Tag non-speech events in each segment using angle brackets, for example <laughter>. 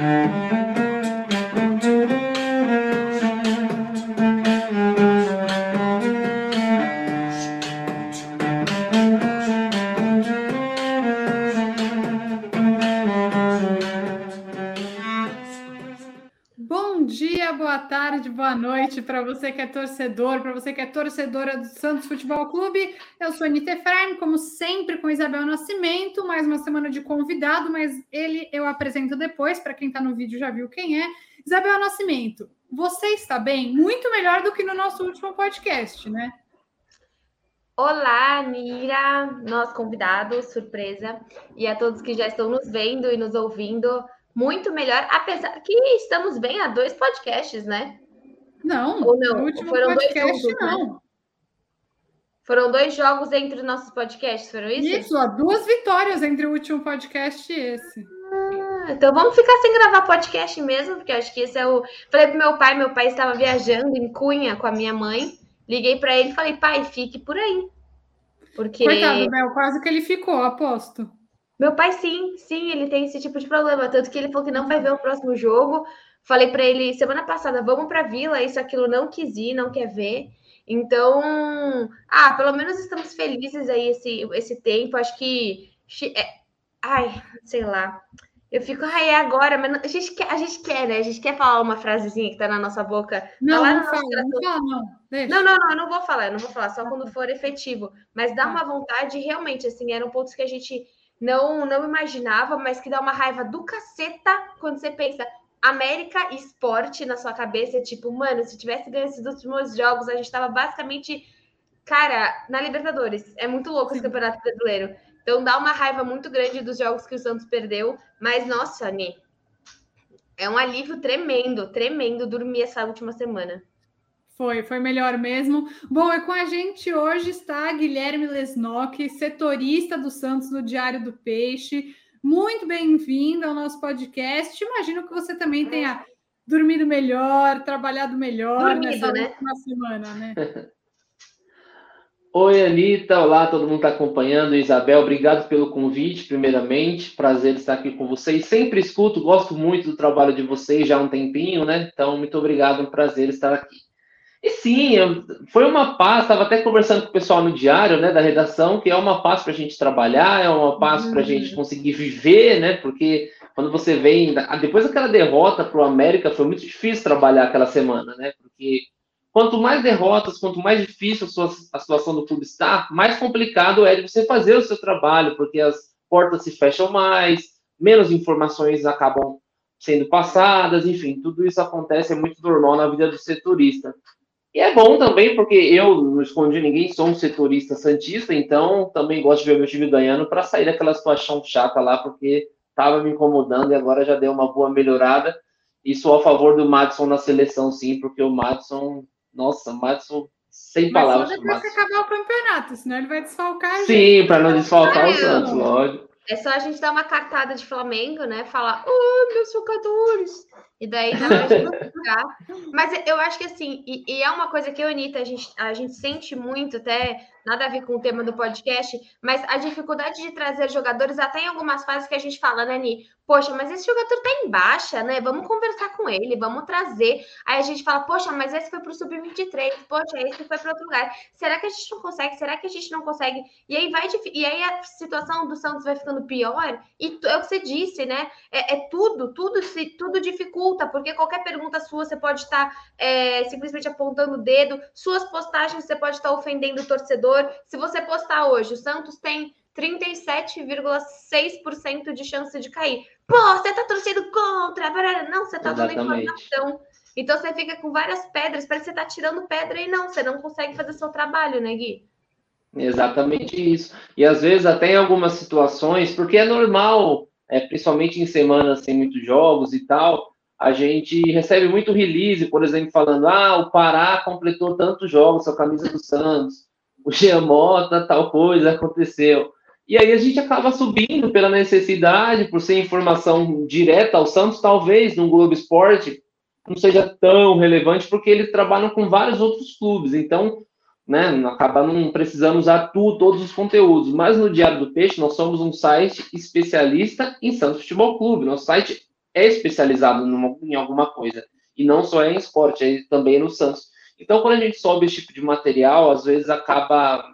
boa noite para você que é torcedor, para você que é torcedora do Santos Futebol Clube. Eu sou Anitta Efraim, como sempre, com Isabel Nascimento. Mais uma semana de convidado, mas ele eu apresento depois. Para quem está no vídeo já viu quem é. Isabel Nascimento, você está bem? Muito melhor do que no nosso último podcast, né? Olá, Nira, nosso convidado, surpresa, e a todos que já estão nos vendo e nos ouvindo muito melhor, apesar que estamos bem a dois podcasts, né? Não, Ou não? Foram podcast, dois jogos, não. Né? Foram dois jogos entre nossos podcasts, foram isso? Isso, ó, duas vitórias entre o último podcast e esse. Ah, então vamos ficar sem gravar podcast mesmo, porque acho que esse é o. Falei pro meu pai, meu pai estava viajando em Cunha com a minha mãe. Liguei para ele e falei, pai, fique por aí. Porque. Coitado, Mel, quase que ele ficou, aposto. Meu pai, sim, sim, ele tem esse tipo de problema. Tanto que ele falou que não vai ver o próximo jogo, Falei para ele semana passada, vamos para Vila, isso aquilo não quis ir, não quer ver. Então, ah, pelo menos estamos felizes aí esse, esse tempo. Acho que. É, ai, sei lá. Eu fico, ai, é agora, mas a gente, quer, a gente quer, né? A gente quer falar uma frasezinha que tá na nossa boca. Não, não, não, fala, não fala, não. Não, não, não, eu não vou falar, eu não vou falar, só quando for efetivo. Mas dá tá. uma vontade, realmente, assim, eram pontos que a gente não, não imaginava, mas que dá uma raiva do caceta quando você pensa, América Esporte na sua cabeça é tipo, mano, se tivesse ganho esses últimos jogos, a gente tava basicamente, cara, na Libertadores. É muito louco esse campeonato brasileiro. Então dá uma raiva muito grande dos jogos que o Santos perdeu. Mas, nossa, Ani, é um alívio tremendo, tremendo dormir essa última semana. Foi, foi melhor mesmo. Bom, e com a gente hoje está Guilherme Lesnock, setorista do Santos no Diário do Peixe. Muito bem-vindo ao nosso podcast. Imagino que você também tenha dormido melhor, trabalhado melhor Dormido, nessa né? última semana, né? <laughs> Oi, Anitta. Olá, todo mundo está acompanhando. Isabel, obrigado pelo convite, primeiramente. Prazer estar aqui com vocês. Sempre escuto, gosto muito do trabalho de vocês já há um tempinho, né? Então, muito obrigado, é um prazer estar aqui. E sim, foi uma paz, estava até conversando com o pessoal no diário, né, da redação, que é uma paz para a gente trabalhar, é uma paz para a gente uhum. conseguir viver, né, porque quando você vem, depois daquela derrota para o América, foi muito difícil trabalhar aquela semana, né, porque quanto mais derrotas, quanto mais difícil a, sua, a situação do clube está, mais complicado é de você fazer o seu trabalho, porque as portas se fecham mais, menos informações acabam sendo passadas, enfim, tudo isso acontece, é muito normal na vida do setorista. E é bom também, porque eu não escondi ninguém, sou um setorista santista, então também gosto de ver meu time ganhando para sair daquela situação chata lá, porque estava me incomodando e agora já deu uma boa melhorada. E sou a favor do Madison na seleção, sim, porque o Madison, nossa, Madison sem Mas palavras. Mas depois que acabar o campeonato, senão ele vai desfalcar. Sim, para não desfalcar o Santos, lógico. É só a gente dar uma cartada de Flamengo, né? Falar, oh, meus jogadores. E daí <laughs> dá pra. Mas eu acho que assim, e, e, é uma coisa que eu, Anitta, a gente, a gente sente muito, até nada a ver com o tema do podcast, mas a dificuldade de trazer jogadores, até em algumas fases que a gente fala, né, Ni? Poxa, mas esse jogador tá em baixa, né? Vamos conversar com ele, vamos trazer. Aí a gente fala, poxa, mas esse foi pro Sub-23, poxa, esse foi para outro lugar. Será que a gente não consegue? Será que a gente não consegue? E aí vai e aí a situação do Santos vai ficando pior, e é o que você disse, né? É, é tudo, tudo se tudo dificulta, porque qualquer pergunta sua você pode estar é, simplesmente apontando o dedo, suas postagens você pode estar ofendendo o torcedor se você postar hoje, o Santos tem 37,6% de chance de cair. Pô, você tá torcendo contra. Não, você tá Exatamente. dando informação. Então você fica com várias pedras, parece que você tá tirando pedra e não, você não consegue fazer seu trabalho, né, Gui? Exatamente isso. E às vezes até em algumas situações, porque é normal, é, principalmente em semanas sem muitos jogos e tal, a gente recebe muito release, por exemplo, falando: ah, o Pará completou tantos jogos com a camisa do Santos o Giamota, tal coisa aconteceu. E aí a gente acaba subindo pela necessidade, por ser informação direta ao Santos, talvez no Globo Esporte não seja tão relevante, porque eles trabalham com vários outros clubes, então, né, acaba não precisando usar todos os conteúdos. Mas no Diário do Peixe, nós somos um site especialista em Santos Futebol Clube. Nosso site é especializado numa, em alguma coisa. E não só é em esporte, é também no Santos. Então, quando a gente sobe esse tipo de material, às vezes acaba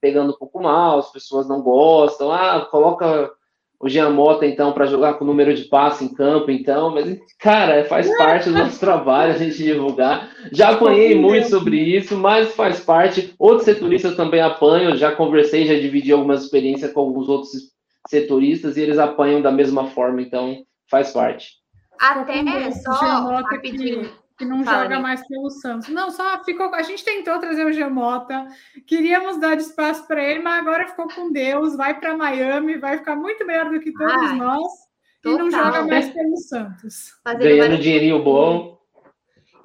pegando um pouco mal, as pessoas não gostam. Ah, coloca o Jean Mota, então, para jogar com o número de passe em campo, então. Mas, cara, faz parte do nosso trabalho a gente divulgar. Já apanhei muito sobre isso, mas faz parte. Outros setoristas também apanham. Já conversei, já dividi algumas experiências com alguns outros setoristas e eles apanham da mesma forma, então faz parte. Até só rapidinho que não Fala, joga mais pelo Santos. Não, só ficou. A gente tentou trazer o Gemota, queríamos dar espaço para ele, mas agora ficou com Deus, vai para Miami, vai ficar muito melhor do que todos Ai, nós total. e não joga mais pelo Santos. Ganhando dinheirinho bom.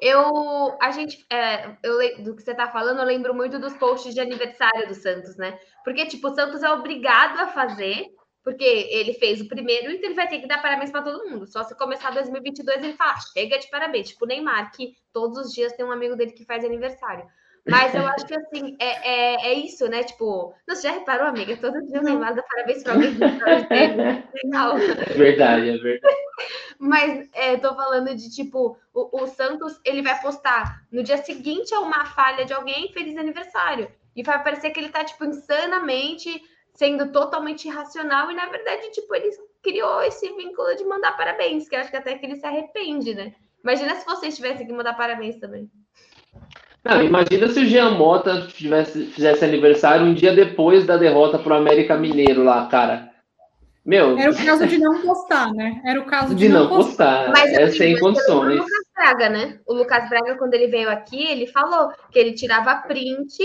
Eu, a gente, é, eu, do que você está falando, eu lembro muito dos posts de aniversário do Santos, né? Porque, tipo, o Santos é obrigado a fazer porque ele fez o primeiro, então ele vai ter que dar parabéns para todo mundo. Só se começar 2022 ele fala, chega de parabéns. Tipo o Neymar, que todos os dias tem um amigo dele que faz aniversário. Mas eu acho que assim, é, é, é isso, né? Tipo, você já reparou, amiga? Todo dia o Neymar dá parabéns para alguém. Legal. É verdade, é verdade. Mas é, tô falando de tipo, o, o Santos ele vai postar no dia seguinte a uma falha de alguém, feliz aniversário. E vai parecer que ele tá, tipo, insanamente sendo totalmente irracional e na verdade, tipo, ele criou esse vínculo de mandar parabéns, que eu acho que até que ele se arrepende, né? Imagina se vocês tivessem que mandar parabéns também. Não, imagina se o Jean Mota tivesse, fizesse aniversário um dia depois da derrota pro América Mineiro lá, cara. Meu. Era o caso de não postar, né? Era o caso de, de não postar. postar. Mas é assim, sem condições. O Lucas Braga, né? O Lucas Braga, quando ele veio aqui, ele falou que ele tirava print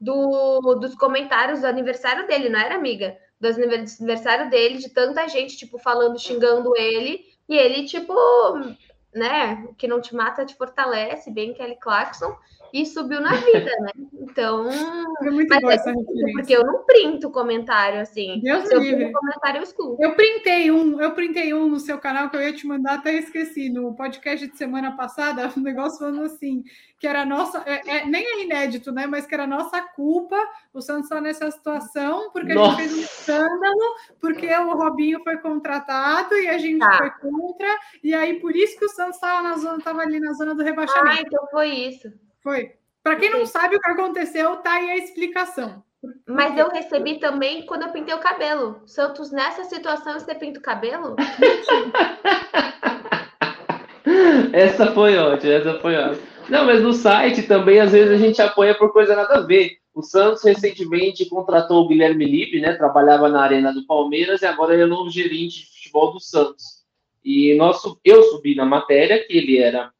do, dos comentários do aniversário dele, não era amiga? Do aniversário dele, de tanta gente, tipo, falando, xingando ele, e ele, tipo, né, que não te mata te fortalece, bem Kelly Clarkson, e subiu na vida, né? Então. <laughs> É muito mas boa é porque eu não printo comentário assim. Deus Se eu livre. comentário, eu escuto. Eu printei um, eu printei um no seu canal que eu ia te mandar, até esqueci. No podcast de semana passada, <laughs> um negócio falando assim, que era nossa. É, é, nem é inédito, né? Mas que era nossa culpa o Santos estar nessa situação, porque nossa. a gente fez um escândalo, porque o Robinho foi contratado e a gente tá. foi contra, e aí por isso que o Santos estava na zona, estava ali na zona do rebaixamento. Ah, então foi isso. Foi. Para quem não sabe o que aconteceu, tá aí a explicação. Mas eu recebi também quando eu pintei o cabelo. Santos, nessa situação, você pinta o cabelo? <laughs> essa foi ótima, essa foi ótima. Não, mas no site também, às vezes, a gente apoia por coisa nada a ver. O Santos recentemente contratou o Guilherme Lippe, né? Trabalhava na Arena do Palmeiras e agora ele é novo gerente de futebol do Santos. E nosso, eu subi na matéria que ele era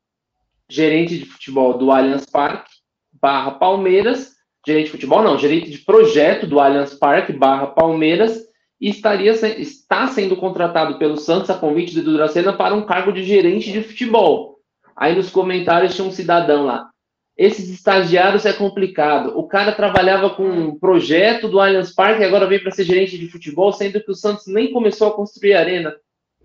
gerente de futebol do Allianz Parque, barra Palmeiras, gerente de futebol não, gerente de projeto do Allianz Parque, barra Palmeiras, e estaria, está sendo contratado pelo Santos a convite do Duracena para um cargo de gerente de futebol. Aí nos comentários tinha um cidadão lá. Esses estagiários é complicado. O cara trabalhava com um projeto do Allianz Parque e agora vem para ser gerente de futebol, sendo que o Santos nem começou a construir a arena.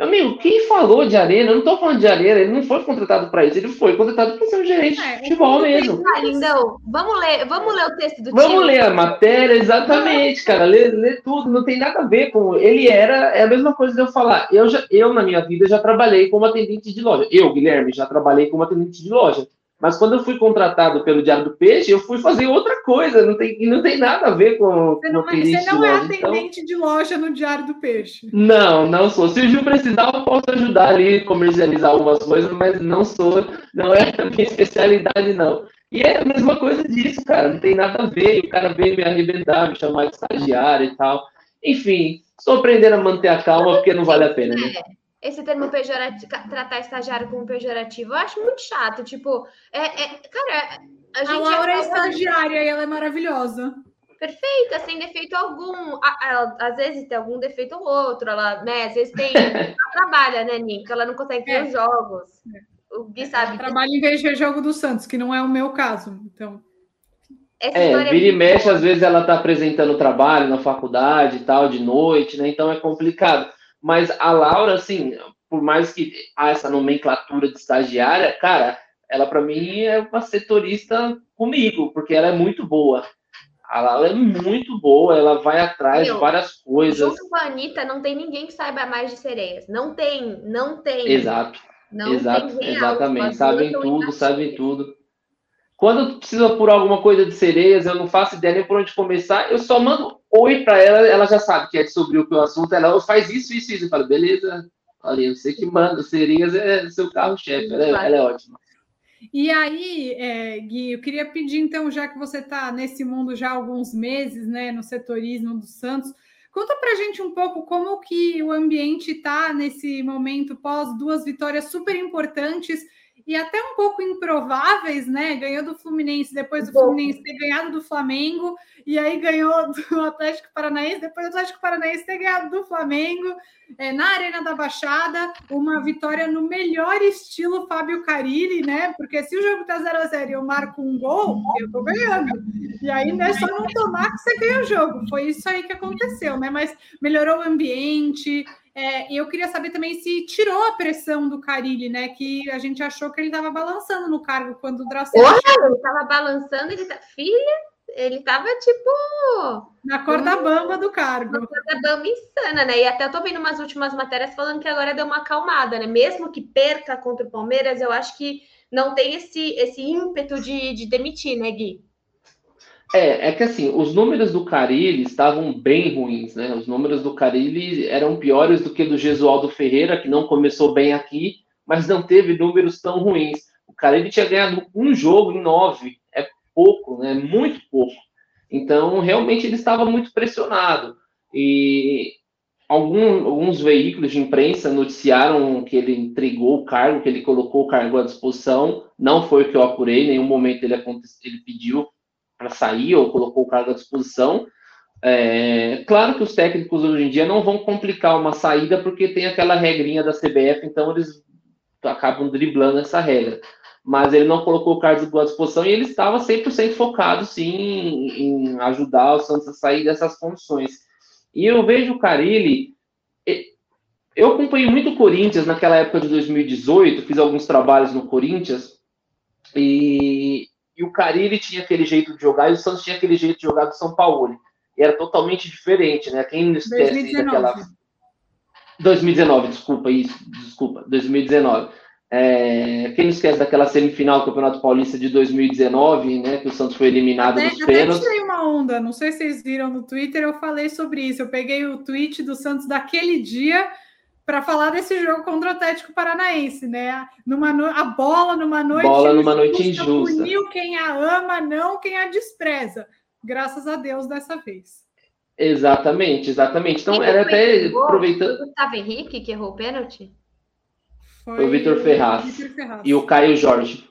Amigo, quem falou de Arena? Eu não estou falando de Arena, ele não foi contratado para isso, ele foi contratado para ser um gerente é, de futebol mesmo. Lindão, vamos ler, vamos ler o texto do Vamos time. ler a matéria, exatamente, cara, ler, ler, tudo, não tem nada a ver com. Ele era, é a mesma coisa de eu falar. Eu, já, eu, na minha vida, já trabalhei como atendente de loja. Eu, Guilherme, já trabalhei como atendente de loja. Mas quando eu fui contratado pelo Diário do Peixe, eu fui fazer outra coisa, não tem, não tem nada a ver com. Você não, com é, você não é loja, atendente então... de loja no Diário do Peixe. Não, não sou. Se o Gil precisar, eu posso ajudar ali, comercializar algumas coisas, mas não sou, não é a minha especialidade, não. E é a mesma coisa disso, cara, não tem nada a ver. O cara veio me arrebentar, me chamar de estagiário e tal. Enfim, estou aprendendo a manter a calma porque não vale a pena, né? É esse termo pejorativo, tratar estagiário como pejorativo, eu acho muito chato. Tipo, é, é cara, a gente. A Laura é, é estagiária e ela é maravilhosa. Perfeita, sem defeito algum. Ela, às vezes tem algum defeito ou outro, ela, né? Às vezes tem. <laughs> ela trabalha, né, Nick? Ela não consegue ver é. os jogos. O Gui sabe. Trabalha em vez de ver jogo do Santos, que não é o meu caso. Então. Essa é, vira e mexe, boa. às vezes ela tá apresentando trabalho na faculdade e tal, de noite, né? Então é complicado. Mas a Laura, assim, por mais que há essa nomenclatura de estagiária, cara, ela para mim é uma setorista comigo, porque ela é muito boa. Ela é muito boa, ela vai atrás Meu, de várias coisas. Junto com a Anitta, não tem ninguém que saiba mais de sereias. Não tem, não tem. Exato. Não Exato, tem exatamente. Sabem tudo, sabem tudo. Quando precisa por alguma coisa de sereias, eu não faço ideia nem por onde começar, eu só mando oi para ela, ela já sabe que é sobre o que o assunto, ela faz isso, isso, isso. Eu falo, beleza, olha, você que manda, sereias é seu carro-chefe, ela, é, ela é ótima. E aí, é, Gui, eu queria pedir, então, já que você está nesse mundo já há alguns meses, né, no setorismo do Santos, conta para a gente um pouco como que o ambiente está nesse momento pós duas vitórias super importantes e até um pouco improváveis, né? Ganhou do Fluminense, depois do Fluminense ter ganhado do Flamengo, e aí ganhou <laughs> do Atlético Paranaense, depois do Atlético Paranaense ter ganhado do Flamengo, é, na Arena da Baixada, uma vitória no melhor estilo Fábio Carilli, né? Porque se o jogo tá 0 a 0 e eu marco um gol, eu tô ganhando. E aí não é só não tomar que você ganha o jogo. Foi isso aí que aconteceu, né? Mas melhorou o ambiente, é, eu queria saber também se tirou a pressão do Carilli, né? Que a gente achou que ele estava balançando no cargo quando o Dracena. Olha, ele estava balançando, ele tá... filha, ele estava tipo. Na corda um... bamba do cargo. Na corda bamba insana, né? E até eu tô vendo umas últimas matérias falando que agora deu uma acalmada, né? Mesmo que perca contra o Palmeiras, eu acho que não tem esse, esse ímpeto de, de demitir, né, Gui? É, é que assim, os números do Carilli estavam bem ruins, né? Os números do Carilli eram piores do que do Gesualdo Ferreira, que não começou bem aqui, mas não teve números tão ruins. O Carilli tinha ganhado um jogo em nove, é pouco, né? Muito pouco. Então, realmente ele estava muito pressionado. E algum, alguns veículos de imprensa noticiaram que ele entregou o cargo, que ele colocou o cargo à disposição. Não foi o que eu apurei, em nenhum momento ele, ele pediu para sair ou colocou o cargo à disposição. É, claro que os técnicos hoje em dia não vão complicar uma saída porque tem aquela regrinha da CBF, então eles acabam driblando essa regra. Mas ele não colocou o cargo à disposição e ele estava 100% focado, sim, em ajudar o Santos a sair dessas condições. E eu vejo o Carilli. Eu acompanhei muito o Corinthians naquela época de 2018, fiz alguns trabalhos no Corinthians, e e o Carilli tinha aquele jeito de jogar e o Santos tinha aquele jeito de jogar do São Paulo. E era totalmente diferente, né? Quem não esquece 2019. daquela. 2019, desculpa, isso, desculpa, 2019. É, quem não esquece daquela semifinal do Campeonato Paulista de 2019, né? Que o Santos foi eliminado até, nos pênaltis. Eu tirei uma onda, não sei se vocês viram no Twitter, eu falei sobre isso. Eu peguei o tweet do Santos daquele dia para falar desse jogo contra o Atlético Paranaense, né? Numa no... A bola numa noite bola numa noite injusta. Puniu quem a ama, não quem a despreza. Graças a Deus dessa vez. Exatamente, exatamente. Então, era até aproveitando. Foi o Gustavo Henrique que errou o pênalti? Foi, Foi o Vitor Ferraz. Ferraz. E o Caio Jorge.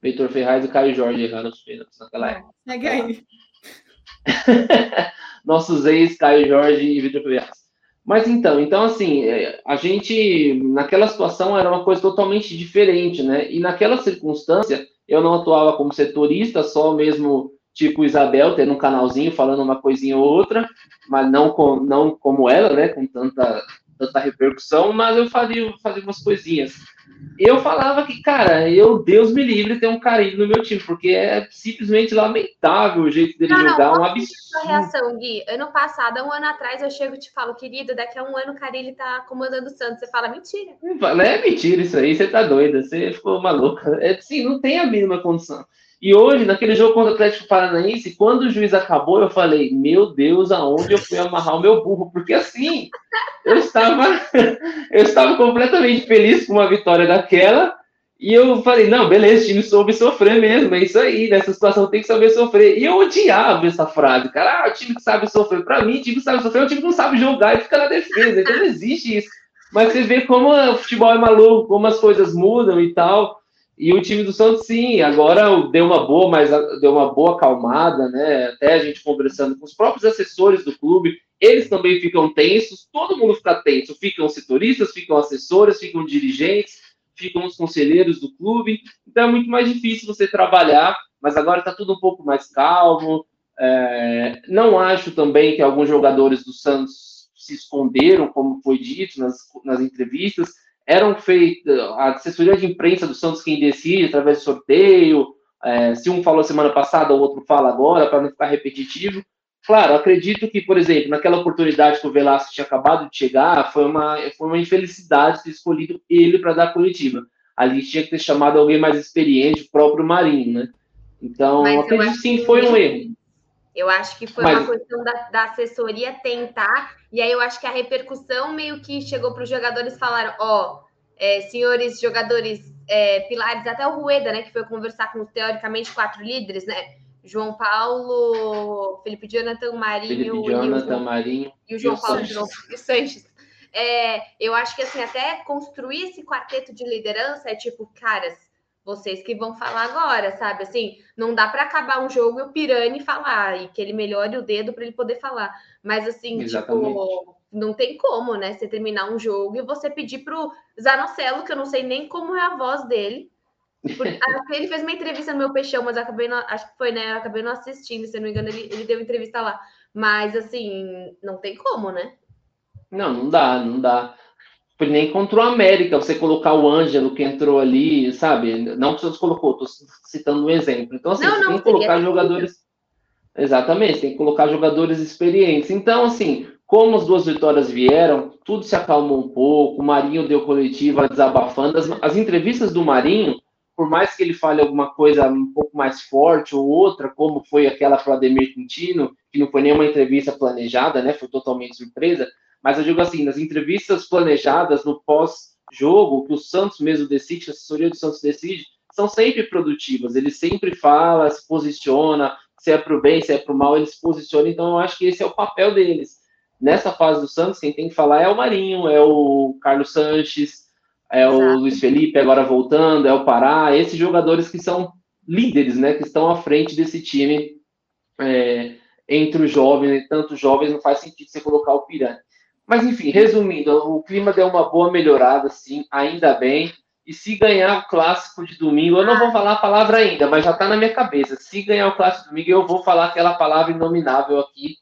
Vitor Ferraz e Caio Jorge erraram os pênaltis naquela época. Segue aí. <laughs> Nossos ex, Caio Jorge e Vitor Ferraz. Mas então, então assim, é, a gente naquela situação era uma coisa totalmente diferente, né? E naquela circunstância eu não atuava como setorista, só mesmo tipo Isabel, tendo um canalzinho falando uma coisinha ou outra, mas não, com, não como ela, né? Com tanta, tanta repercussão, mas eu fazia, fazia umas coisinhas eu falava que, cara, eu, Deus me livre, ter um carinho no meu time, porque é simplesmente lamentável o jeito dele não, jogar, não, um absurdo. Sua reação, Gui, ano passado, um ano atrás, eu chego e te falo, querido, daqui a um ano o Carilli tá comandando o Santos. Você fala, mentira. Não é mentira isso aí, você tá doida, você ficou maluca. É, sim, não tem a mínima condição. E hoje, naquele jogo contra o Atlético Paranaense, quando o juiz acabou, eu falei: Meu Deus, aonde eu fui amarrar o meu burro? Porque assim, eu estava, <laughs> eu estava completamente feliz com uma vitória daquela. E eu falei: Não, beleza, o time soube sofrer mesmo. É isso aí, nessa situação tem que saber sofrer. E eu odiava essa frase, cara. Ah, o time que sabe sofrer. Para mim, o time que sabe sofrer é o time que não sabe jogar e fica na defesa. Então não existe isso. Mas você vê como o futebol é maluco, como as coisas mudam e tal. E o time do Santos, sim, agora deu uma boa, mas deu uma boa acalmada, né? Até a gente conversando com os próprios assessores do clube, eles também ficam tensos, todo mundo fica tenso. Ficam setoristas, ficam assessores, ficam dirigentes, ficam os conselheiros do clube. Então é muito mais difícil você trabalhar, mas agora está tudo um pouco mais calmo. É, não acho também que alguns jogadores do Santos se esconderam, como foi dito nas, nas entrevistas eram feitas, a assessoria de imprensa do Santos quem decide, através de sorteio, é, se um falou semana passada, o outro fala agora, para não ficar repetitivo. Claro, acredito que, por exemplo, naquela oportunidade que o Velasco tinha acabado de chegar, foi uma, foi uma infelicidade ter escolhido ele para dar coletiva. Ali tinha que ter chamado alguém mais experiente, o próprio Marinho, né? Então, Mas acredito que sim, foi um erro. Eu acho que foi Mas... uma questão da, da, assessoria tentar, e aí eu acho que a repercussão meio que chegou para os jogadores falaram, ó, oh, é, senhores jogadores é, pilares, até o Rueda, né, que foi conversar com teoricamente quatro líderes, né? João Paulo, Felipe Jonathan, Marinho, Felipe Jonathan, e, o, Marinho e o João Paulo de novo, e Sanches. É, eu acho que assim, até construir esse quarteto de liderança é tipo, caras, vocês que vão falar agora, sabe? Assim, não dá para acabar um jogo e o Pirani falar e que ele melhore o dedo para ele poder falar. Mas assim, tipo, Exatamente. tipo, não tem como, né? Você terminar um jogo e você pedir pro Zanocelo, que eu não sei nem como é a voz dele. Porque, <laughs> ele fez uma entrevista no meu peixão, mas acabei não, acho que foi, né? Eu acabei não assistindo, se não me engano, ele, ele deu entrevista lá. Mas assim, não tem como, né? Não, não dá, não dá nem contra o América, você colocar o Ângelo que entrou ali, sabe? Não que você colocou, estou citando um exemplo. Então, assim, não, você não, tem que colocar jogadores. Exatamente, tem que colocar jogadores experientes. Então, assim, como as duas vitórias vieram, tudo se acalmou um pouco, o Marinho deu coletiva desabafando. As, as entrevistas do Marinho, por mais que ele fale alguma coisa um pouco mais forte ou outra, como foi aquela para o Ademir Quintino, que não foi nenhuma entrevista planejada, né? Foi totalmente surpresa mas eu digo assim, nas entrevistas planejadas no pós-jogo, que o Santos mesmo decide, a assessoria do Santos decide, são sempre produtivas. Ele sempre fala, se posiciona, se é para o bem, se é para o mal, ele se posiciona. Então, eu acho que esse é o papel deles. Nessa fase do Santos, quem tem que falar é o Marinho, é o Carlos Sanches, é Exato. o Luiz Felipe agora voltando, é o Pará, esses jogadores que são líderes, né, que estão à frente desse time é, entre os jovens, tanto jovens, não faz sentido você colocar o Piranha. Mas, enfim, resumindo, o clima deu uma boa melhorada, sim, ainda bem. E se ganhar o clássico de domingo, eu não vou falar a palavra ainda, mas já está na minha cabeça. Se ganhar o clássico de domingo, eu vou falar aquela palavra inominável aqui.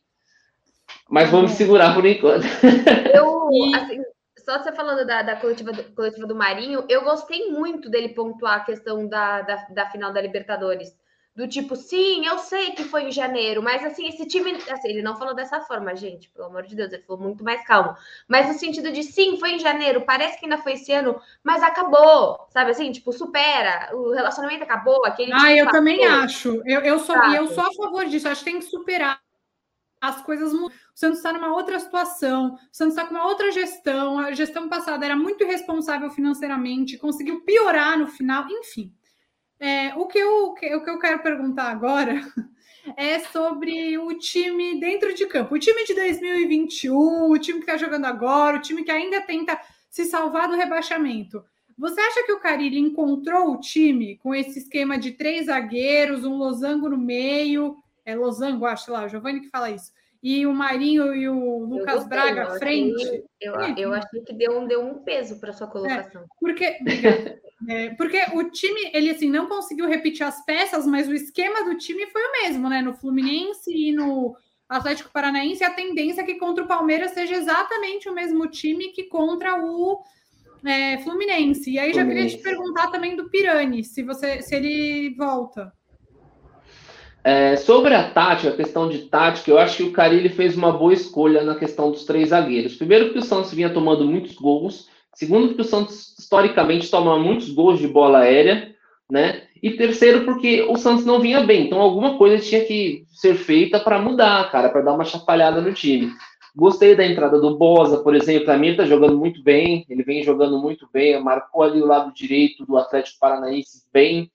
Mas vamos uhum. segurar por enquanto. <laughs> Eu, assim, só você falando da, da coletiva, do, coletiva do Marinho, eu gostei muito dele pontuar a questão da, da, da final da Libertadores do tipo, sim, eu sei que foi em janeiro, mas assim, esse time, assim, ele não falou dessa forma, gente, pelo amor de Deus, ele falou muito mais calmo. Mas no sentido de sim, foi em janeiro, parece que ainda foi esse ano, mas acabou, sabe assim, tipo, supera, o relacionamento acabou, aquele Ah, eu passou. também acho. Eu, eu sou eu sou a favor disso, acho que tem que superar as coisas O Santos está numa outra situação, o Santos está com uma outra gestão. A gestão passada era muito irresponsável financeiramente, conseguiu piorar no final, enfim. É, o, que eu, o que eu quero perguntar agora <laughs> é sobre o time dentro de campo. O time de 2021, o time que está jogando agora, o time que ainda tenta se salvar do rebaixamento. Você acha que o Carilli encontrou o time com esse esquema de três zagueiros, um losango no meio? É losango, acho lá, o Giovanni que fala isso. E o Marinho e o Lucas gostei, Braga à frente. eu, eu achei que deu um, deu um peso para sua colocação. É, porque, <laughs> é, porque o time, ele assim, não conseguiu repetir as peças, mas o esquema do time foi o mesmo, né? No Fluminense e no Atlético Paranaense, a tendência é que contra o Palmeiras seja exatamente o mesmo time que contra o é, Fluminense. E aí Fluminense. já queria te perguntar também do Pirani, se você se ele volta. É, sobre a tática, a questão de tática, eu acho que o Carilli fez uma boa escolha na questão dos três zagueiros. Primeiro, que o Santos vinha tomando muitos gols, Segundo, que o Santos historicamente toma muitos gols de bola aérea, né? E terceiro, porque o Santos não vinha bem. Então, alguma coisa tinha que ser feita para mudar, cara, para dar uma chapalhada no time. Gostei da entrada do Bosa, por exemplo. A mim ele tá jogando muito bem. Ele vem jogando muito bem. Marcou ali o lado direito do Atlético Paranaense bem.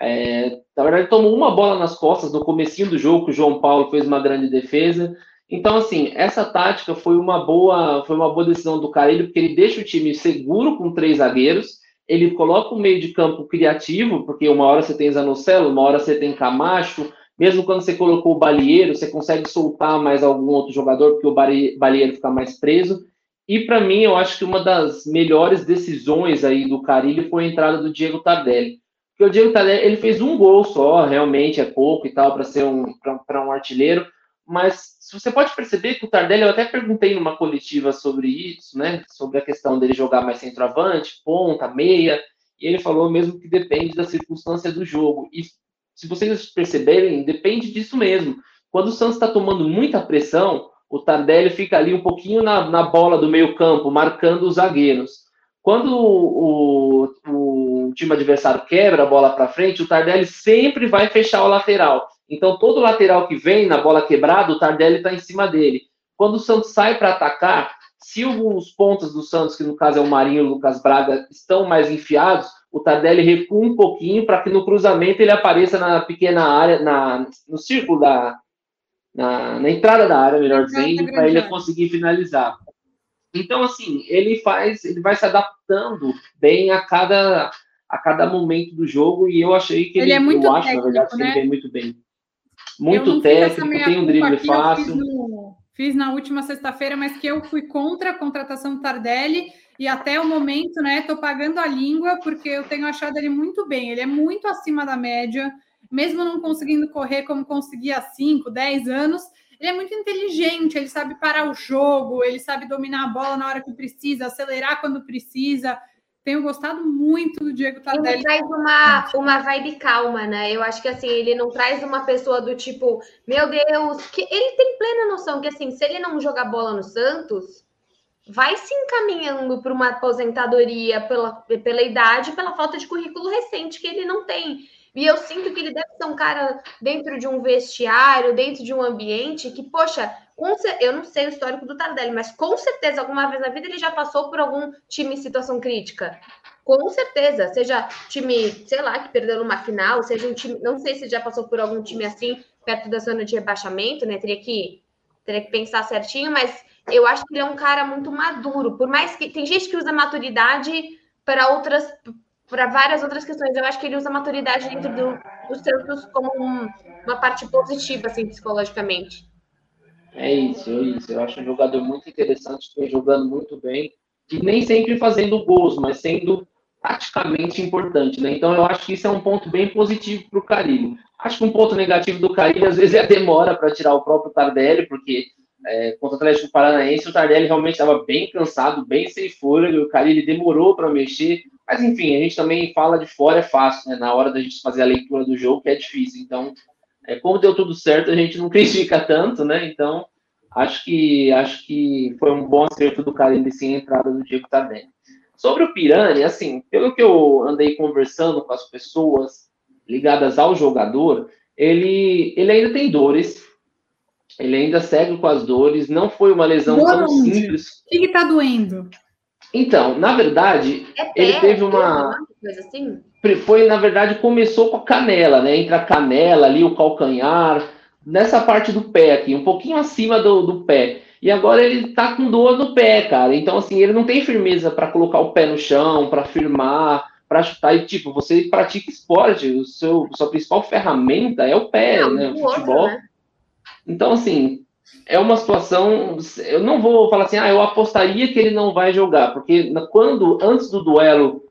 É, na verdade, tomou uma bola nas costas no comecinho do jogo, que o João Paulo fez uma grande defesa. Então, assim, essa tática foi uma boa, foi uma boa decisão do Carilho, porque ele deixa o time seguro com três zagueiros, ele coloca o meio de campo criativo, porque uma hora você tem Zanocelo, uma hora você tem Camacho, mesmo quando você colocou o Balieiro, você consegue soltar mais algum outro jogador, porque o Balieiro fica mais preso. E para mim, eu acho que uma das melhores decisões aí do Carilho foi a entrada do Diego Tardelli. Porque o Diego Tardelli, ele fez um gol só, realmente é pouco e tal para ser um para um artilheiro, mas você pode perceber que o Tardelli, eu até perguntei numa coletiva sobre isso, né? Sobre a questão dele jogar mais centroavante, ponta, meia, e ele falou mesmo que depende da circunstância do jogo. E se vocês perceberem, depende disso mesmo. Quando o Santos está tomando muita pressão, o Tardelli fica ali um pouquinho na, na bola do meio campo, marcando os zagueiros. Quando o, o, o time adversário quebra a bola para frente, o Tardelli sempre vai fechar o lateral. Então, todo lateral que vem na bola quebrada, o Tardelli está em cima dele. Quando o Santos sai para atacar, se os pontos do Santos, que no caso é o Marinho e o Lucas Braga, estão mais enfiados, o Tardelli recua um pouquinho para que no cruzamento ele apareça na pequena área, na, no círculo da. Na, na entrada da área, melhor dizendo, para ele conseguir finalizar. Então, assim, ele faz, ele vai se adaptando bem a cada, a cada momento do jogo, e eu achei que ele, ele é muito eu acho, técnico, na verdade, né? ele muito bem. Muito técnico, tem um drible fácil. Fiz na última sexta-feira, mas que eu fui contra a contratação do Tardelli e até o momento, né, estou pagando a língua porque eu tenho achado ele muito bem. Ele é muito acima da média, mesmo não conseguindo correr como conseguia há 5, 10 anos. Ele é muito inteligente, ele sabe parar o jogo, ele sabe dominar a bola na hora que precisa, acelerar quando precisa. Tenho gostado muito do Diego Tardelli. Ele traz uma, uma vibe calma, né? Eu acho que assim, ele não traz uma pessoa do tipo, meu Deus, que ele tem plena noção que assim, se ele não jogar bola no Santos, vai se encaminhando para uma aposentadoria pela, pela idade, pela falta de currículo recente que ele não tem. E eu sinto que ele deve ser um cara dentro de um vestiário, dentro de um ambiente que, poxa, eu não sei o histórico do Tardelli, mas com certeza alguma vez na vida ele já passou por algum time em situação crítica. Com certeza, seja time, sei lá, que perdeu numa final, seja um time, não sei se já passou por algum time assim, perto da zona de rebaixamento, né? Teria que, teria que pensar certinho, mas eu acho que ele é um cara muito maduro, por mais que tem gente que usa maturidade para outras para várias outras questões. Eu acho que ele usa maturidade dentro do, do Santos como um, uma parte positiva, assim, psicologicamente. É isso, é isso. Eu acho um jogador muito interessante, vem jogando muito bem, e nem sempre fazendo gols, mas sendo taticamente importante, né? Então eu acho que isso é um ponto bem positivo para o Carilho. Acho que um ponto negativo do Carilho, às vezes, é a demora para tirar o próprio Tardelli, porque é, contra o Atlético Paranaense, o Tardelli realmente estava bem cansado, bem sem fôlego, o Carilli demorou para mexer, mas enfim, a gente também fala de fora é fácil, né? Na hora da gente fazer a leitura do jogo, que é difícil. Então, é, como deu tudo certo, a gente não <laughs> critica tanto, né? Então, acho que acho que foi um bom acerto do Carilli sim a entrada do Diego Tardelli. Sobre o Pirani, assim, pelo que eu andei conversando com as pessoas ligadas ao jogador, ele, ele ainda tem dores, ele ainda segue com as dores, não foi uma lesão Dor tão onde? simples. O que está doendo? Então, na verdade, é ele teve uma. Coisa assim? Foi, na verdade, começou com a canela, né? Entre a canela ali, o calcanhar, nessa parte do pé aqui, um pouquinho acima do, do pé. E agora ele tá com dor no pé, cara. Então, assim, ele não tem firmeza para colocar o pé no chão, para firmar, para chutar. E, tipo, você pratica esporte, o seu sua principal ferramenta é o pé, não, né? O futebol. Outro, né? Então, assim, é uma situação. Eu não vou falar assim, ah, eu apostaria que ele não vai jogar, porque quando antes do duelo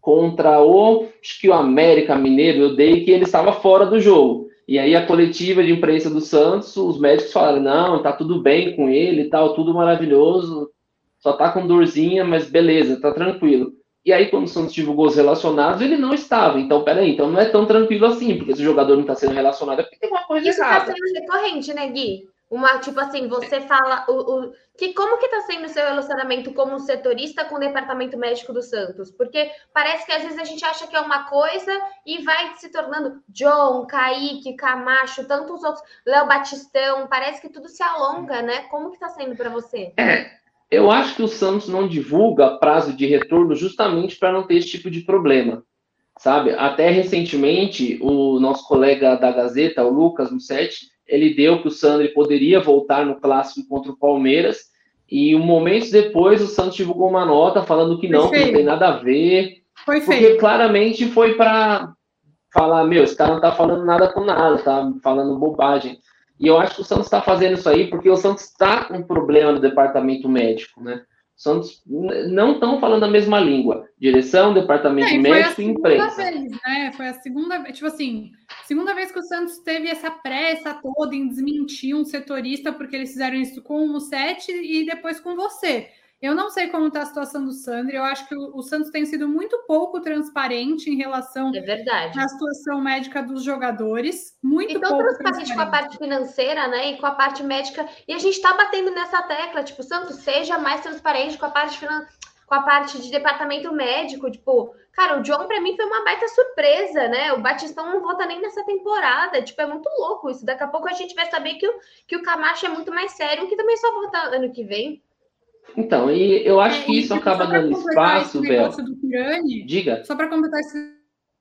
contra o acho que o América Mineiro, eu dei que ele estava fora do jogo. E aí a coletiva de imprensa do Santos, os médicos falaram: "Não, tá tudo bem com ele e tal, tudo maravilhoso. Só tá com dorzinha, mas beleza, tá tranquilo". E aí quando o Santos divulgou os relacionados, ele não estava. Então, peraí, então não é tão tranquilo assim, porque se o jogador não está sendo relacionado é porque tem uma coisa Isso tá errada. Isso está sendo recorrente, né, Gui? Uma, tipo assim, você fala o, o, que como que tá sendo o seu relacionamento como setorista com o departamento médico do Santos? Porque parece que às vezes a gente acha que é uma coisa e vai se tornando John, Kaique, Camacho, tantos outros, Léo Batistão, parece que tudo se alonga, né? Como que tá sendo para você? É, eu acho que o Santos não divulga prazo de retorno justamente para não ter esse tipo de problema. Sabe? Até recentemente, o nosso colega da Gazeta, o Lucas Mussetti, ele deu que o Sandri poderia voltar no clássico contra o Palmeiras. E um momentos depois o Santos divulgou uma nota falando que não, que não tem nada a ver. Foi porque feio. claramente foi para falar, meu, esse cara não tá falando nada com nada, tá falando bobagem. E eu acho que o Santos está fazendo isso aí porque o Santos está com um problema no departamento médico, né? Santos não estão falando a mesma língua. Direção, departamento é, médico e imprensa. Vez, né? Foi a segunda vez, tipo assim, segunda vez que o Santos teve essa pressa toda em desmentir um setorista, porque eles fizeram isso com o Musset e depois com você. Eu não sei como está a situação do Sandro. Eu acho que o, o, Santos tem sido muito pouco transparente em relação é à situação médica dos jogadores. Muito então, pouco transparente, transparente com a parte financeira, né? E com a parte médica. E a gente está batendo nessa tecla, tipo, Santos, seja mais transparente com a parte financeira com a parte de departamento médico, tipo, cara, o John para mim foi uma baita surpresa, né? O Batistão não volta nem nessa temporada, tipo, é muito louco isso. Daqui a pouco a gente vai saber que o, que o Camacho é muito mais sério, que também só volta ano que vem. Então, e eu acho é, que isso acaba dando espaço, Bel. Diga. Só para completar esse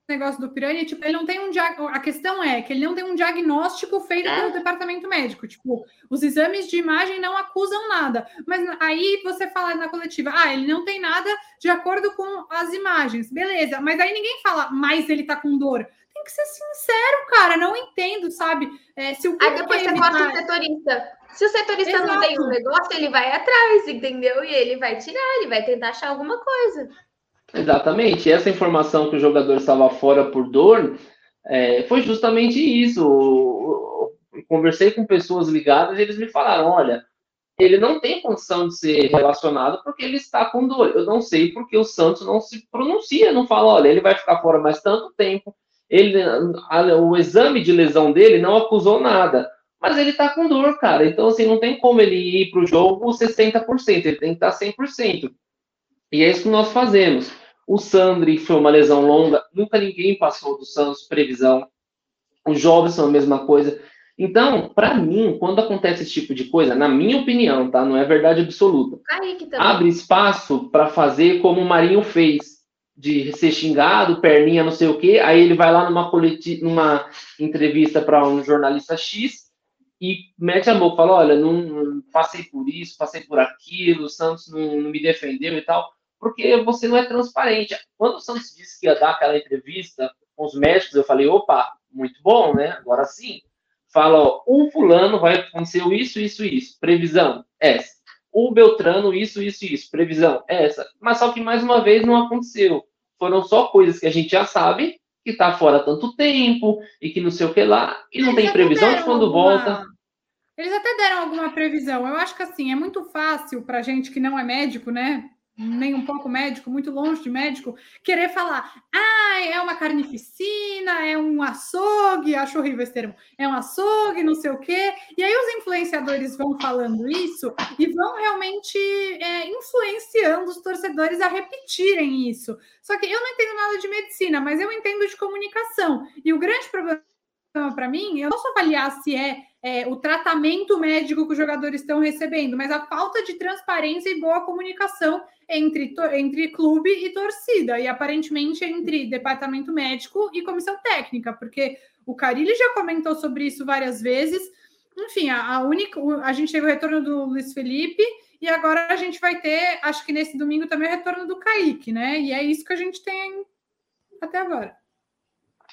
negócio do Piranha, tipo, ele não tem um a questão é que ele não tem um diagnóstico feito pelo departamento médico, tipo, os exames de imagem não acusam nada. Mas aí você fala na coletiva, ah, ele não tem nada de acordo com as imagens. Beleza, mas aí ninguém fala, mas ele tá com dor. Tem que ser sincero, cara, não entendo, sabe? É, se o aí depois você corta o setorista. Se o setorista Exato. não tem um negócio, ele vai atrás, entendeu? E ele vai tirar, ele vai tentar achar alguma coisa. Exatamente. Essa informação que o jogador estava fora por dor é, foi justamente isso. Eu conversei com pessoas ligadas e eles me falaram: olha, ele não tem condição de ser relacionado porque ele está com dor. Eu não sei porque o Santos não se pronuncia, não fala: olha, ele vai ficar fora mais tanto tempo. Ele, a, o exame de lesão dele não acusou nada, mas ele está com dor, cara. Então, assim, não tem como ele ir para o jogo 60%, ele tem que estar 100%. E é isso que nós fazemos. O Sandri foi uma lesão longa, nunca ninguém passou do Santos previsão. O Jobson a mesma coisa. Então, para mim, quando acontece esse tipo de coisa, na minha opinião, tá? Não é verdade absoluta. Abre espaço para fazer como o Marinho fez, de ser xingado, perninha, não sei o quê. Aí ele vai lá numa, coleti numa entrevista para um jornalista X e mete a boca, fala: olha, não, não, passei por isso, passei por aquilo, o Santos não, não me defendeu e tal porque você não é transparente. Quando o Santos disse que ia dar aquela entrevista com os médicos, eu falei, opa, muito bom, né? Agora sim. Fala, ó, o fulano vai acontecer isso, isso, isso. Previsão, essa. O Beltrano, isso, isso, isso. Previsão, essa. Mas só que, mais uma vez, não aconteceu. Foram só coisas que a gente já sabe, que tá fora tanto tempo, e que não sei o que lá, e não Eles tem previsão de quando alguma... volta. Eles até deram alguma previsão. Eu acho que, assim, é muito fácil para gente que não é médico, né? Nem um pouco médico, muito longe de médico, querer falar, ah, é uma carnificina, é um açougue, acho horrível esse termo, é um açougue, não sei o quê. E aí os influenciadores vão falando isso e vão realmente é, influenciando os torcedores a repetirem isso. Só que eu não entendo nada de medicina, mas eu entendo de comunicação. E o grande problema para mim, eu posso avaliar se é, é, o tratamento médico que os jogadores estão recebendo, mas a falta de transparência e boa comunicação entre, entre clube e torcida, e aparentemente entre departamento médico e comissão técnica, porque o Carilli já comentou sobre isso várias vezes. Enfim, a, a única. A gente teve o retorno do Luiz Felipe. E agora a gente vai ter, acho que nesse domingo também, o retorno do Kaique, né? E é isso que a gente tem até agora.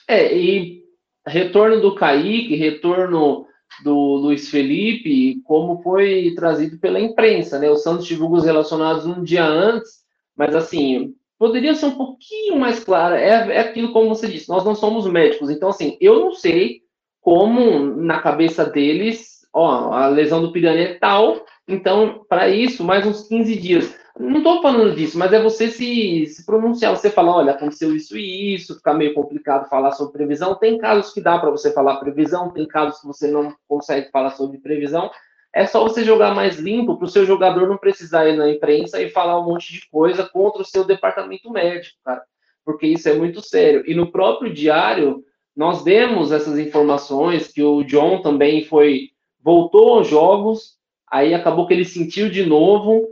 É, e retorno do Kaique, retorno do Luiz Felipe, como foi trazido pela imprensa, né? O Santos divulga os relacionados um dia antes, mas assim, poderia ser um pouquinho mais clara. É, é aquilo como você disse, nós não somos médicos, então assim, eu não sei como na cabeça deles, ó, a lesão do Piranha é tal, então para isso mais uns 15 dias. Não estou falando disso, mas é você se, se pronunciar, você falar, olha, aconteceu isso e isso, fica meio complicado falar sobre previsão. Tem casos que dá para você falar previsão, tem casos que você não consegue falar sobre previsão. É só você jogar mais limpo para o seu jogador não precisar ir na imprensa e falar um monte de coisa contra o seu departamento médico, cara. Porque isso é muito sério. E no próprio diário, nós demos essas informações que o John também foi voltou aos jogos, aí acabou que ele sentiu de novo,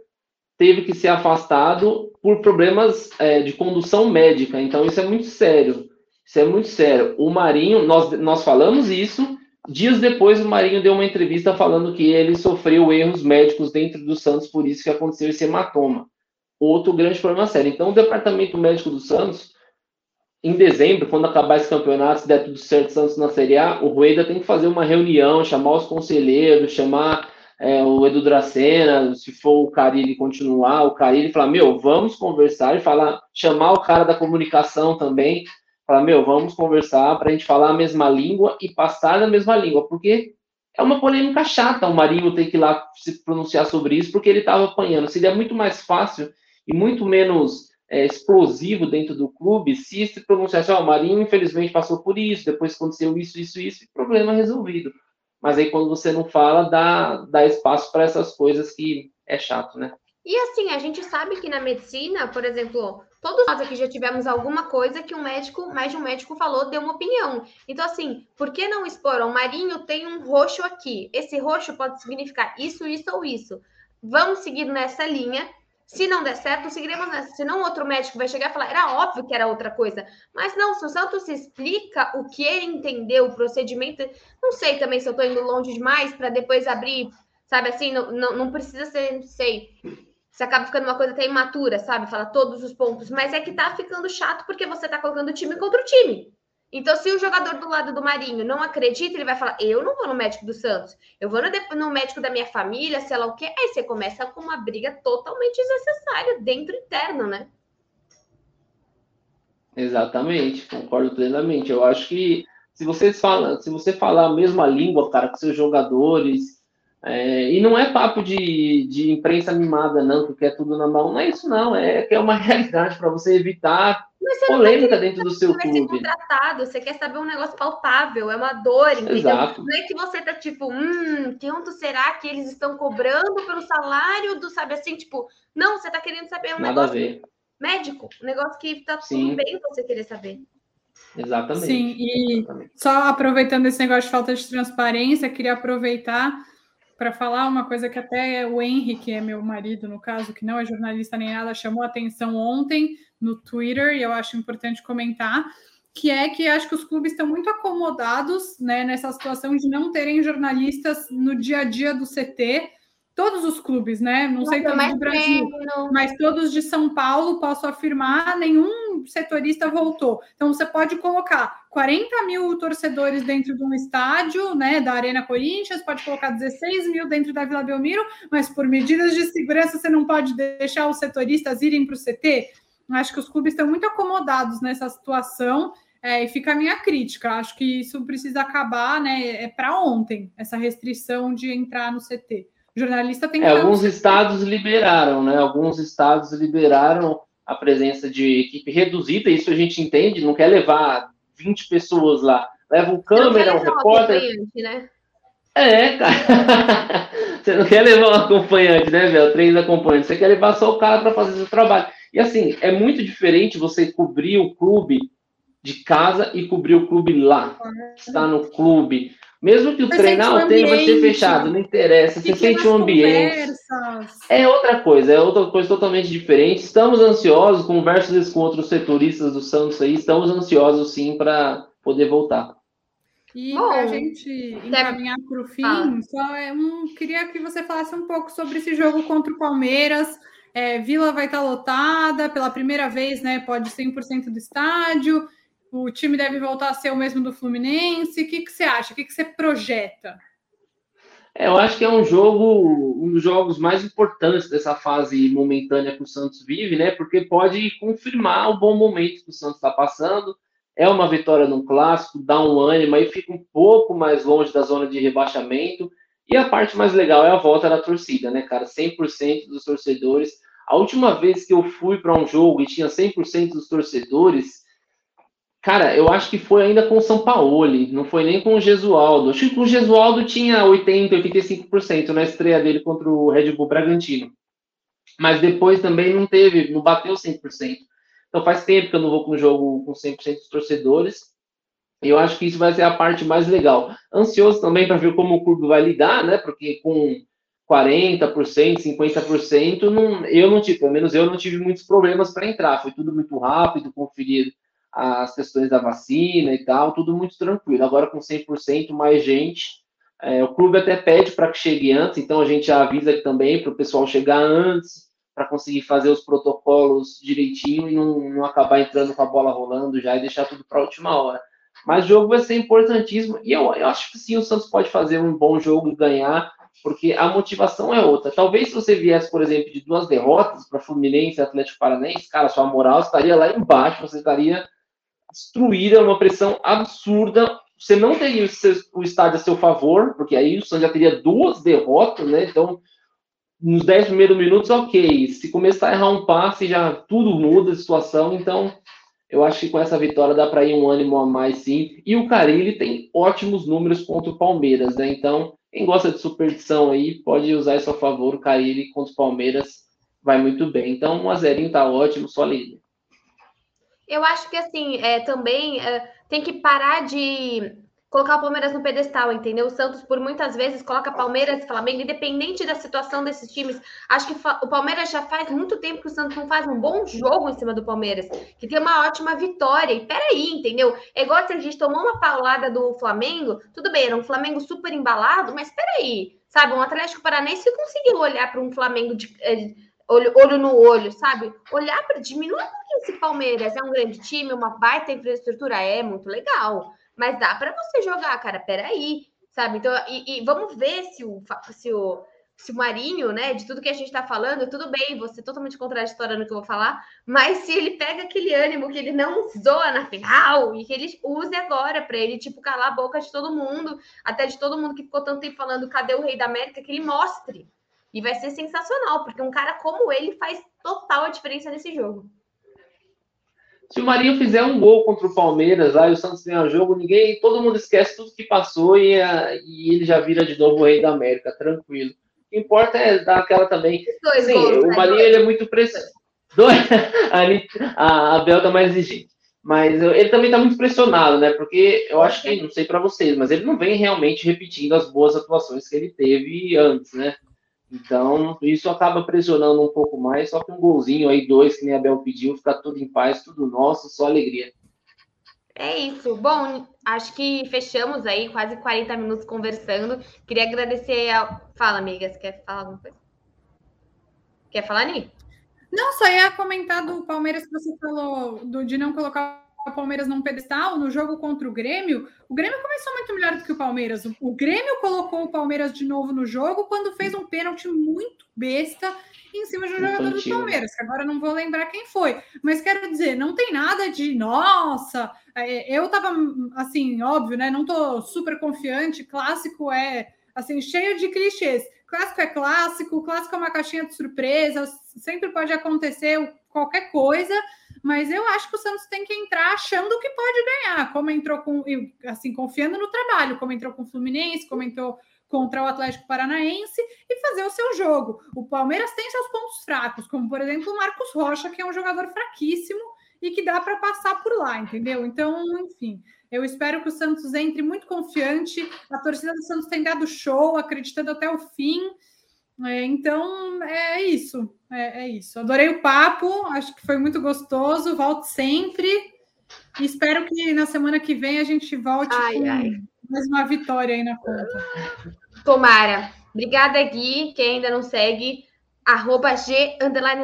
teve que ser afastado por problemas é, de condução médica. Então, isso é muito sério. Isso é muito sério. O Marinho, nós, nós falamos isso. Dias depois, o Marinho deu uma entrevista falando que ele sofreu erros médicos dentro do Santos, por isso que aconteceu esse hematoma. Outro grande problema sério. Então, o departamento médico do Santos, em dezembro, quando acabar esse campeonato, se der tudo certo, Santos na Série A, o Rueda tem que fazer uma reunião, chamar os conselheiros, chamar é, o Edu Dracena, se for o Carilli continuar, o Carilli falar, meu, vamos conversar e falar, chamar o cara da comunicação também, falar, meu, vamos conversar para a gente falar a mesma língua e passar na mesma língua, porque é uma polêmica chata o Marinho ter que ir lá se pronunciar sobre isso, porque ele estava apanhando. Seria muito mais fácil e muito menos é, explosivo dentro do clube se se pronunciasse, ó, oh, o Marinho infelizmente passou por isso, depois aconteceu isso, isso, isso, e problema resolvido. Mas aí quando você não fala, dá, dá espaço para essas coisas que é chato, né? E assim, a gente sabe que na medicina, por exemplo, todos nós aqui já tivemos alguma coisa que um médico, mais de um médico falou, deu uma opinião. Então, assim, por que não expor? O Marinho tem um roxo aqui. Esse roxo pode significar isso, isso ou isso. Vamos seguir nessa linha. Se não der certo, seguiremos nessa. Senão, outro médico vai chegar e falar: era óbvio que era outra coisa. Mas não, se o Santos explica o que ele entendeu, o procedimento. Não sei também se eu estou indo longe demais para depois abrir, sabe assim? Não, não, não precisa ser, não sei você acaba ficando uma coisa até imatura, sabe? Fala todos os pontos, mas é que tá ficando chato porque você tá colocando o time contra o time. Então, se o jogador do lado do Marinho não acredita, ele vai falar: Eu não vou no médico do Santos, eu vou no, no médico da minha família, sei lá o quê. Aí você começa com uma briga totalmente desnecessária dentro interno, né? Exatamente, concordo plenamente. Eu acho que se vocês falam, se você falar a mesma língua, cara, com seus jogadores, é, e não é papo de, de imprensa mimada, não, que quer tudo na mão. Não é isso, não. É que é uma <laughs> realidade para você evitar polêmica dentro do seu clube. Você contratado, você quer saber um negócio palpável, é uma dor, entendeu? Exato. Não é que você tá tipo, hum, quanto será que eles estão cobrando pelo salário do, sabe assim, tipo, não, você tá querendo saber um Nada negócio médico, um negócio que tá Sim. tudo bem você querer saber. Exatamente. Sim, e Exatamente. só aproveitando esse negócio de falta de transparência, queria aproveitar para falar uma coisa que até o Henry, que é meu marido, no caso, que não é jornalista nem nada, chamou atenção ontem no Twitter, e eu acho importante comentar, que é que acho que os clubes estão muito acomodados né, nessa situação de não terem jornalistas no dia a dia do CT, todos os clubes, né? Não sei todos do Brasil, mas todos de São Paulo, posso afirmar, nenhum setorista voltou. Então você pode colocar 40 mil torcedores dentro de um estádio, né? Da Arena Corinthians, pode colocar 16 mil dentro da Vila Belmiro, mas por medidas de segurança você não pode deixar os setoristas irem para o CT. Acho que os clubes estão muito acomodados nessa situação. É, e fica a minha crítica. Acho que isso precisa acabar, né? É para ontem, essa restrição de entrar no CT. O jornalista tem que. É, alguns estados liberaram, né? Alguns estados liberaram a presença de equipe reduzida, isso a gente entende, não quer levar 20 pessoas lá. Leva um câmera, um repórter. Né? É, cara. <laughs> Você não quer levar um acompanhante, né, velho? Três acompanhantes. Você quer levar só o cara para fazer seu trabalho. E assim, é muito diferente você cobrir o clube de casa e cobrir o clube lá. Está no clube. Mesmo que o treinar, o treino vai ser fechado, não interessa. Você sente um ambiente. Conversas. É outra coisa, é outra coisa totalmente diferente. Estamos ansiosos, conversas com outros setoristas do Santos aí, estamos ansiosos sim para poder voltar. E para a gente encaminhar para o fim, ah. só é um, queria que você falasse um pouco sobre esse jogo contra o Palmeiras. É, Vila vai estar lotada pela primeira vez, né? Pode 100% do estádio o time deve voltar a ser o mesmo do Fluminense? O que, que você acha? O que, que você projeta? É, eu acho que é um jogo, um dos jogos mais importantes dessa fase momentânea que o Santos vive, né? Porque pode confirmar o bom momento que o Santos está passando. É uma vitória no clássico, dá um ânimo, aí fica um pouco mais longe da zona de rebaixamento. E a parte mais legal é a volta da torcida, né, cara? 100% dos torcedores. A última vez que eu fui para um jogo e tinha 100% dos torcedores, Cara, eu acho que foi ainda com o São Paulo, não foi nem com o Gesualdo. Acho que o Gesualdo tinha 80, 85% na estreia dele contra o Red Bull Bragantino. Mas depois também não teve, não bateu 100%. Então faz tempo que eu não vou com um jogo com 100% dos torcedores. E eu acho que isso vai ser a parte mais legal. Ansioso também para ver como o clube vai lidar, né? Porque com 40%, 50%, não, eu não tive, pelo menos eu não tive muitos problemas para entrar. Foi tudo muito rápido, conferido as questões da vacina e tal, tudo muito tranquilo. Agora com 100% mais gente, é, o clube até pede para que chegue antes, então a gente avisa também para o pessoal chegar antes, para conseguir fazer os protocolos direitinho e não, não acabar entrando com a bola rolando já e deixar tudo para a última hora. Mas o jogo vai ser importantíssimo e eu, eu acho que sim, o Santos pode fazer um bom jogo e ganhar, porque a motivação é outra. Talvez se você viesse, por exemplo, de duas derrotas para Fluminense e Atlético Paranaense, cara, sua moral estaria lá embaixo, você estaria destruída, uma pressão absurda você não teria o estádio a seu favor, porque aí o Santos já teria duas derrotas, né? Então, nos 10 primeiros minutos, ok. Se começar a errar um passe, já tudo muda a situação. Então, eu acho que com essa vitória dá para ir um ânimo a mais, sim. E o Carilli tem ótimos números contra o Palmeiras, né? Então, quem gosta de superstição aí, pode usar isso a favor. O Carilli contra o Palmeiras vai muito bem. Então, um a zerinho tá ótimo, só líder. Eu acho que, assim, é, também é, tem que parar de colocar o Palmeiras no pedestal, entendeu? O Santos, por muitas vezes, coloca Palmeiras e Flamengo, independente da situação desses times. Acho que o Palmeiras já faz muito tempo que o Santos não faz um bom jogo em cima do Palmeiras, que tem uma ótima vitória. E peraí, entendeu? É igual se a gente tomou uma paulada do Flamengo, tudo bem, era um Flamengo super embalado, mas peraí, sabe? Um Atlético Paranaense conseguiu olhar para um Flamengo de. Eh, olho, olho no olho, sabe? Olhar para diminuir esse Palmeiras é um grande time, uma baita infraestrutura, é muito legal. Mas dá para você jogar, cara. Peraí, sabe? Então, e, e, vamos ver se o, se o se o Marinho, né, de tudo que a gente está falando, tudo bem, você totalmente contraditória no que eu vou falar, mas se ele pega aquele ânimo que ele não zoa na final e que ele use agora para ele, tipo, calar a boca de todo mundo, até de todo mundo que ficou tanto tempo falando cadê o Rei da América, que ele mostre. E vai ser sensacional, porque um cara como ele faz total a diferença nesse jogo. Se o Marinho fizer um gol contra o Palmeiras, aí o Santos ganha o jogo, ninguém, todo mundo esquece tudo que passou e, e ele já vira de novo o rei da América, tranquilo. O que importa é dar aquela também. Sim, gols, o né? Marinho ele é muito preciso. <laughs> a, a Bel tá mais exigente. Mas ele também está muito pressionado, né? Porque eu acho que, não sei para vocês, mas ele não vem realmente repetindo as boas atuações que ele teve antes, né? Então, isso acaba pressionando um pouco mais, só que um golzinho aí, dois, que nem a Bel pediu, fica tudo em paz, tudo nosso, só alegria. É isso. Bom, acho que fechamos aí quase 40 minutos conversando. Queria agradecer a. Fala, amigas, quer falar alguma coisa? Quer falar, Ni? Não, só ia comentar do Palmeiras que você falou, do, de não colocar o Palmeiras num pedestal, no jogo contra o Grêmio, o Grêmio começou muito melhor do que o Palmeiras. O Grêmio colocou o Palmeiras de novo no jogo quando fez um pênalti muito besta em cima de um jogador do Palmeiras, que agora não vou lembrar quem foi. Mas quero dizer, não tem nada de nossa. É, eu tava assim, óbvio, né? Não tô super confiante. Clássico é assim, cheio de clichês. Clássico é clássico, clássico é uma caixinha de surpresas, sempre pode acontecer qualquer coisa mas eu acho que o Santos tem que entrar achando que pode ganhar, como entrou com, assim, confiando no trabalho, como entrou com o Fluminense, como entrou contra o Atlético Paranaense e fazer o seu jogo. O Palmeiras tem seus pontos fracos, como por exemplo o Marcos Rocha, que é um jogador fraquíssimo e que dá para passar por lá, entendeu? Então, enfim, eu espero que o Santos entre muito confiante. A torcida do Santos tem dado show, acreditando até o fim. É, então é isso, é, é, isso. Adorei o papo, acho que foi muito gostoso. Volto sempre. E espero que na semana que vem a gente volte ai, com ai. mais uma vitória aí na conta. Tomara. Obrigada, Gui. Quem ainda não segue, arroba G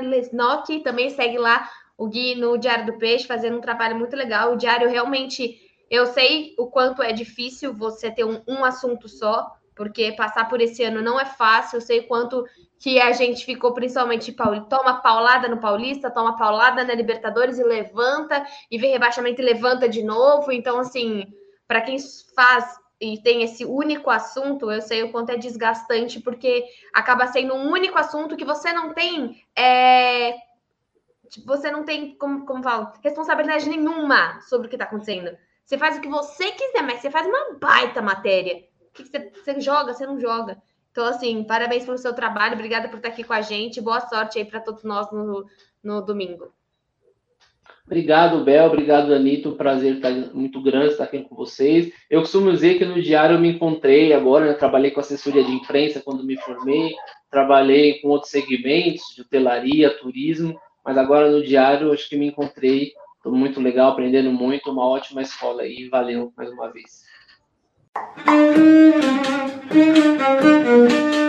Lesnock, também segue lá o Gui no Diário do Peixe, fazendo um trabalho muito legal. O Diário realmente, eu sei o quanto é difícil você ter um, um assunto só porque passar por esse ano não é fácil. Eu sei quanto que a gente ficou, principalmente, toma paulada no Paulista, toma paulada na Libertadores e levanta, e vem rebaixamento e levanta de novo. Então, assim, para quem faz e tem esse único assunto, eu sei o quanto é desgastante, porque acaba sendo um único assunto que você não tem. É... Você não tem, como, como falo, responsabilidade nenhuma sobre o que está acontecendo. Você faz o que você quiser, mas você faz uma baita matéria que, você, você joga, você não joga. Então, assim, parabéns pelo seu trabalho, obrigada por estar aqui com a gente. Boa sorte aí para todos nós no, no domingo. Obrigado, Bel. Obrigado. Um prazer estar muito grande estar aqui com vocês. Eu costumo dizer que no diário eu me encontrei agora, né? trabalhei com assessoria de imprensa quando me formei, trabalhei com outros segmentos, de hotelaria, turismo, mas agora no diário acho que me encontrei. Estou muito legal, aprendendo muito, uma ótima escola aí. Valeu mais uma vez. Thank you.